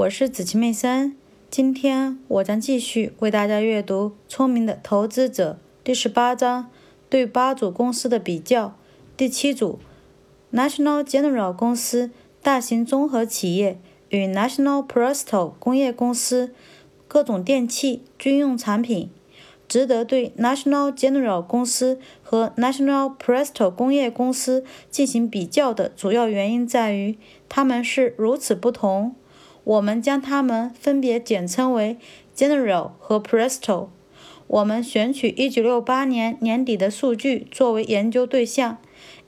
我是子琪妹森。今天我将继续为大家阅读《聪明的投资者》第十八章，对八组公司的比较。第七组，National General 公司大型综合企业与 National Presto 工业公司各种电器、军用产品。值得对 National General 公司和 National Presto 工业公司进行比较的主要原因在于，它们是如此不同。我们将它们分别简称为 General 和 Presto。我们选取1968年年底的数据作为研究对象，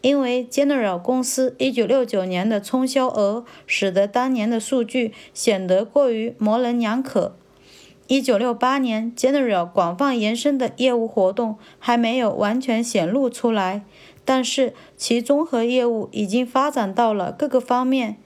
因为 General 公司1969年的冲销额使得当年的数据显得过于模棱两可。一九六八年，General 广泛延伸的业务活动还没有完全显露出来，但是其综合业务已经发展到了各个方面。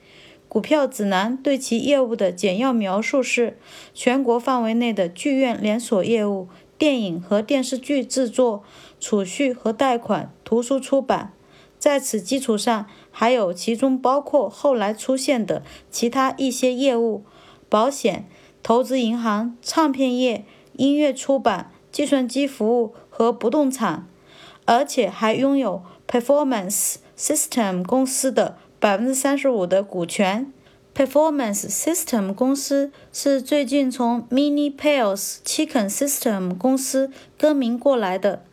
股票指南对其业务的简要描述是：全国范围内的剧院连锁业务、电影和电视剧制作、储蓄和贷款、图书出版。在此基础上，还有其中包括后来出现的其他一些业务，保险。投资银行、唱片业、音乐出版、计算机服务和不动产，而且还拥有 Performance System 公司的百分之三十五的股权。Performance System 公司是最近从 Mini Pals Chicken System 公司更名过来的。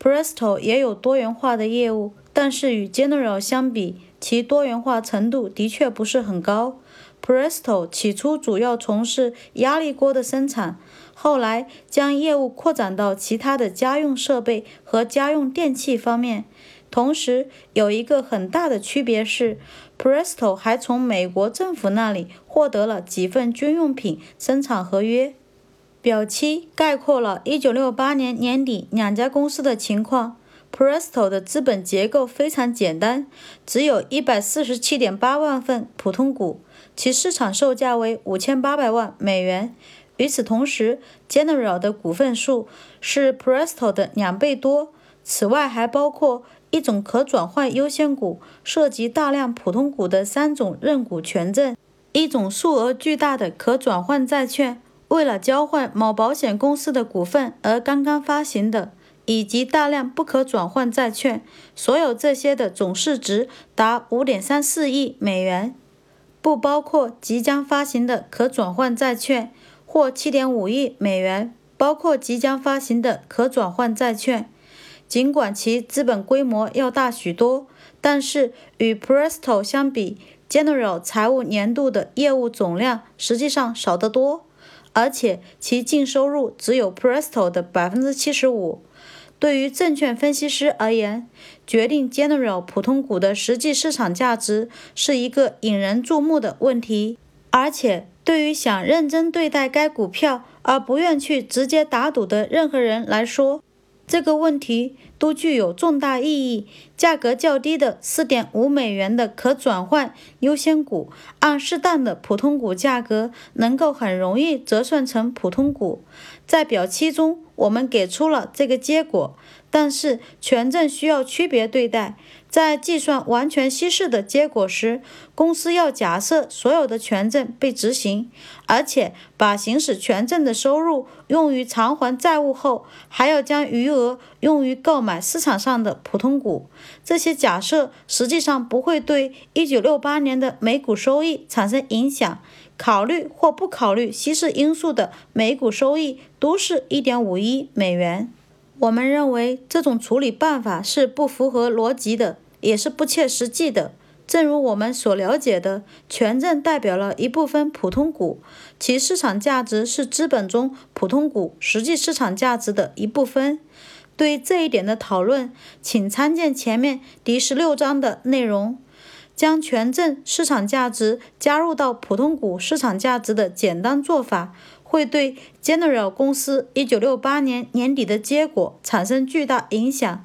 Presto 也有多元化的业务，但是与 General 相比，其多元化程度的确不是很高。Presto 起初主要从事压力锅的生产，后来将业务扩展到其他的家用设备和家用电器方面。同时，有一个很大的区别是，Presto 还从美国政府那里获得了几份军用品生产合约。表七概括了1968年年底两家公司的情况。Presto 的资本结构非常简单，只有一百四十七点八万份普通股。其市场售价为五千八百万美元。与此同时，General 的股份数是 Presto 的两倍多。此外，还包括一种可转换优先股，涉及大量普通股的三种认股权证；一种数额巨大的可转换债券，为了交换某保险公司的股份而刚刚发行的，以及大量不可转换债券。所有这些的总市值达五点三四亿美元。不包括即将发行的可转换债券，或7.5亿美元，包括即将发行的可转换债券。尽管其资本规模要大许多，但是与 Presto 相比，General 财务年度的业务总量实际上少得多，而且其净收入只有 Presto 的百分之七十五。对于证券分析师而言，决定 General 普通股的实际市场价值是一个引人注目的问题，而且对于想认真对待该股票而不愿去直接打赌的任何人来说，这个问题都具有重大意义。价格较低的四点五美元的可转换优先股，按适当的普通股价格，能够很容易折算成普通股。在表七中，我们给出了这个结果。但是权证需要区别对待，在计算完全稀释的结果时，公司要假设所有的权证被执行，而且把行使权证的收入用于偿还债务后，还要将余额用于购买市场上的普通股。这些假设实际上不会对1968年的每股收益产生影响。考虑或不考虑稀释因素的每股收益都是一点五一美元。我们认为这种处理办法是不符合逻辑的，也是不切实际的。正如我们所了解的，权证代表了一部分普通股，其市场价值是资本中普通股实际市场价值的一部分。对这一点的讨论，请参见前面第十六章的内容。将权证市场价值加入到普通股市场价值的简单做法。会对 General 公司1968年年底的结果产生巨大影响，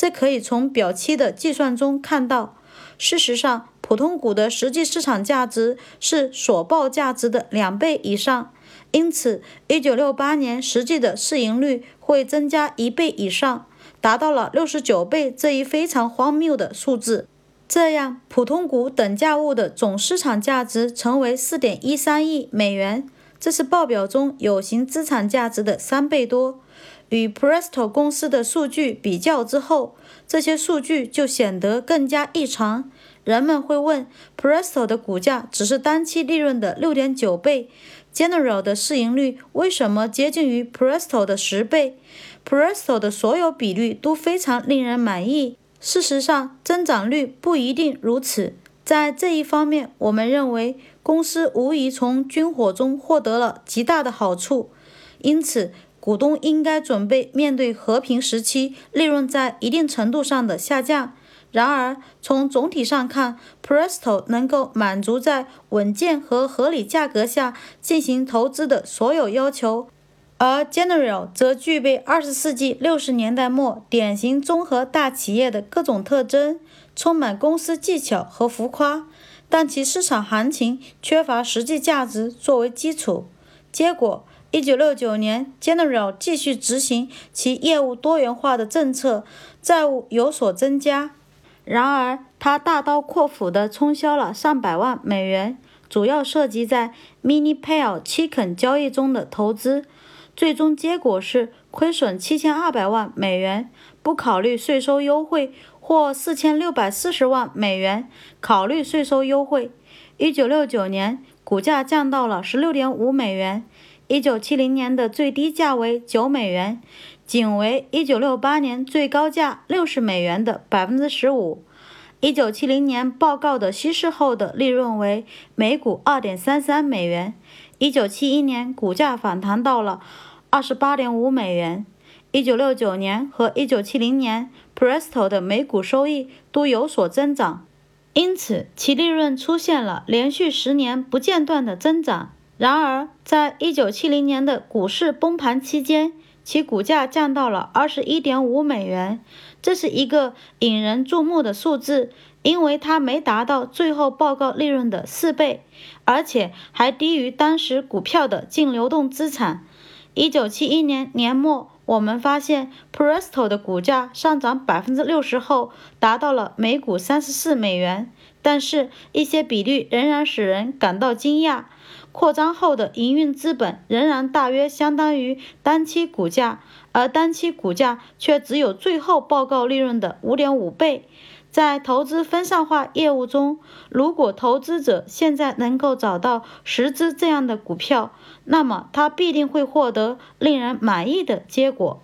这可以从表七的计算中看到。事实上，普通股的实际市场价值是所报价值的两倍以上，因此1968年实际的市盈率会增加一倍以上，达到了69倍这一非常荒谬的数字。这样，普通股等价物的总市场价值成为四点一三亿美元，这是报表中有形资产价值的三倍多。与 Presto 公司的数据比较之后，这些数据就显得更加异常。人们会问：Presto 的股价只是单期利润的六点九倍，General 的市盈率为什么接近于 Presto 的十倍？Presto 的所有比率都非常令人满意。事实上，增长率不一定如此。在这一方面，我们认为公司无疑从军火中获得了极大的好处，因此股东应该准备面对和平时期利润在一定程度上的下降。然而，从总体上看，Presto 能够满足在稳健和合理价格下进行投资的所有要求。而 General 则具备二十世纪六十年代末典型综合大企业的各种特征，充满公司技巧和浮夸，但其市场行情缺乏实际价值作为基础。结果，一九六九年，General 继续执行其业务多元化的政策，债务有所增加。然而，他大刀阔斧地冲销了上百万美元，主要涉及在 Mini Pale Chicken 交易中的投资。最终结果是亏损七千二百万美元，不考虑税收优惠，或四千六百四十万美元，考虑税收优惠。一九六九年，股价降到了十六点五美元，一九七零年的最低价为九美元，仅为一九六八年最高价六十美元的百分之十五。一九七零年报告的稀释后的利润为每股二点三三美元，一九七一年股价反弹到了。二十八点五美元。一九六九年和一九七零年，Presto 的每股收益都有所增长，因此其利润出现了连续十年不间断的增长。然而，在一九七零年的股市崩盘期间，其股价降到了二十一点五美元，这是一个引人注目的数字，因为它没达到最后报告利润的四倍，而且还低于当时股票的净流动资产。一九七一年年末，我们发现 Presto 的股价上涨百分之六十后，达到了每股三十四美元。但是，一些比率仍然使人感到惊讶：扩张后的营运资本仍然大约相当于单期股价，而单期股价却只有最后报告利润的五点五倍。在投资分散化业务中，如果投资者现在能够找到十只这样的股票，那么他必定会获得令人满意的结果。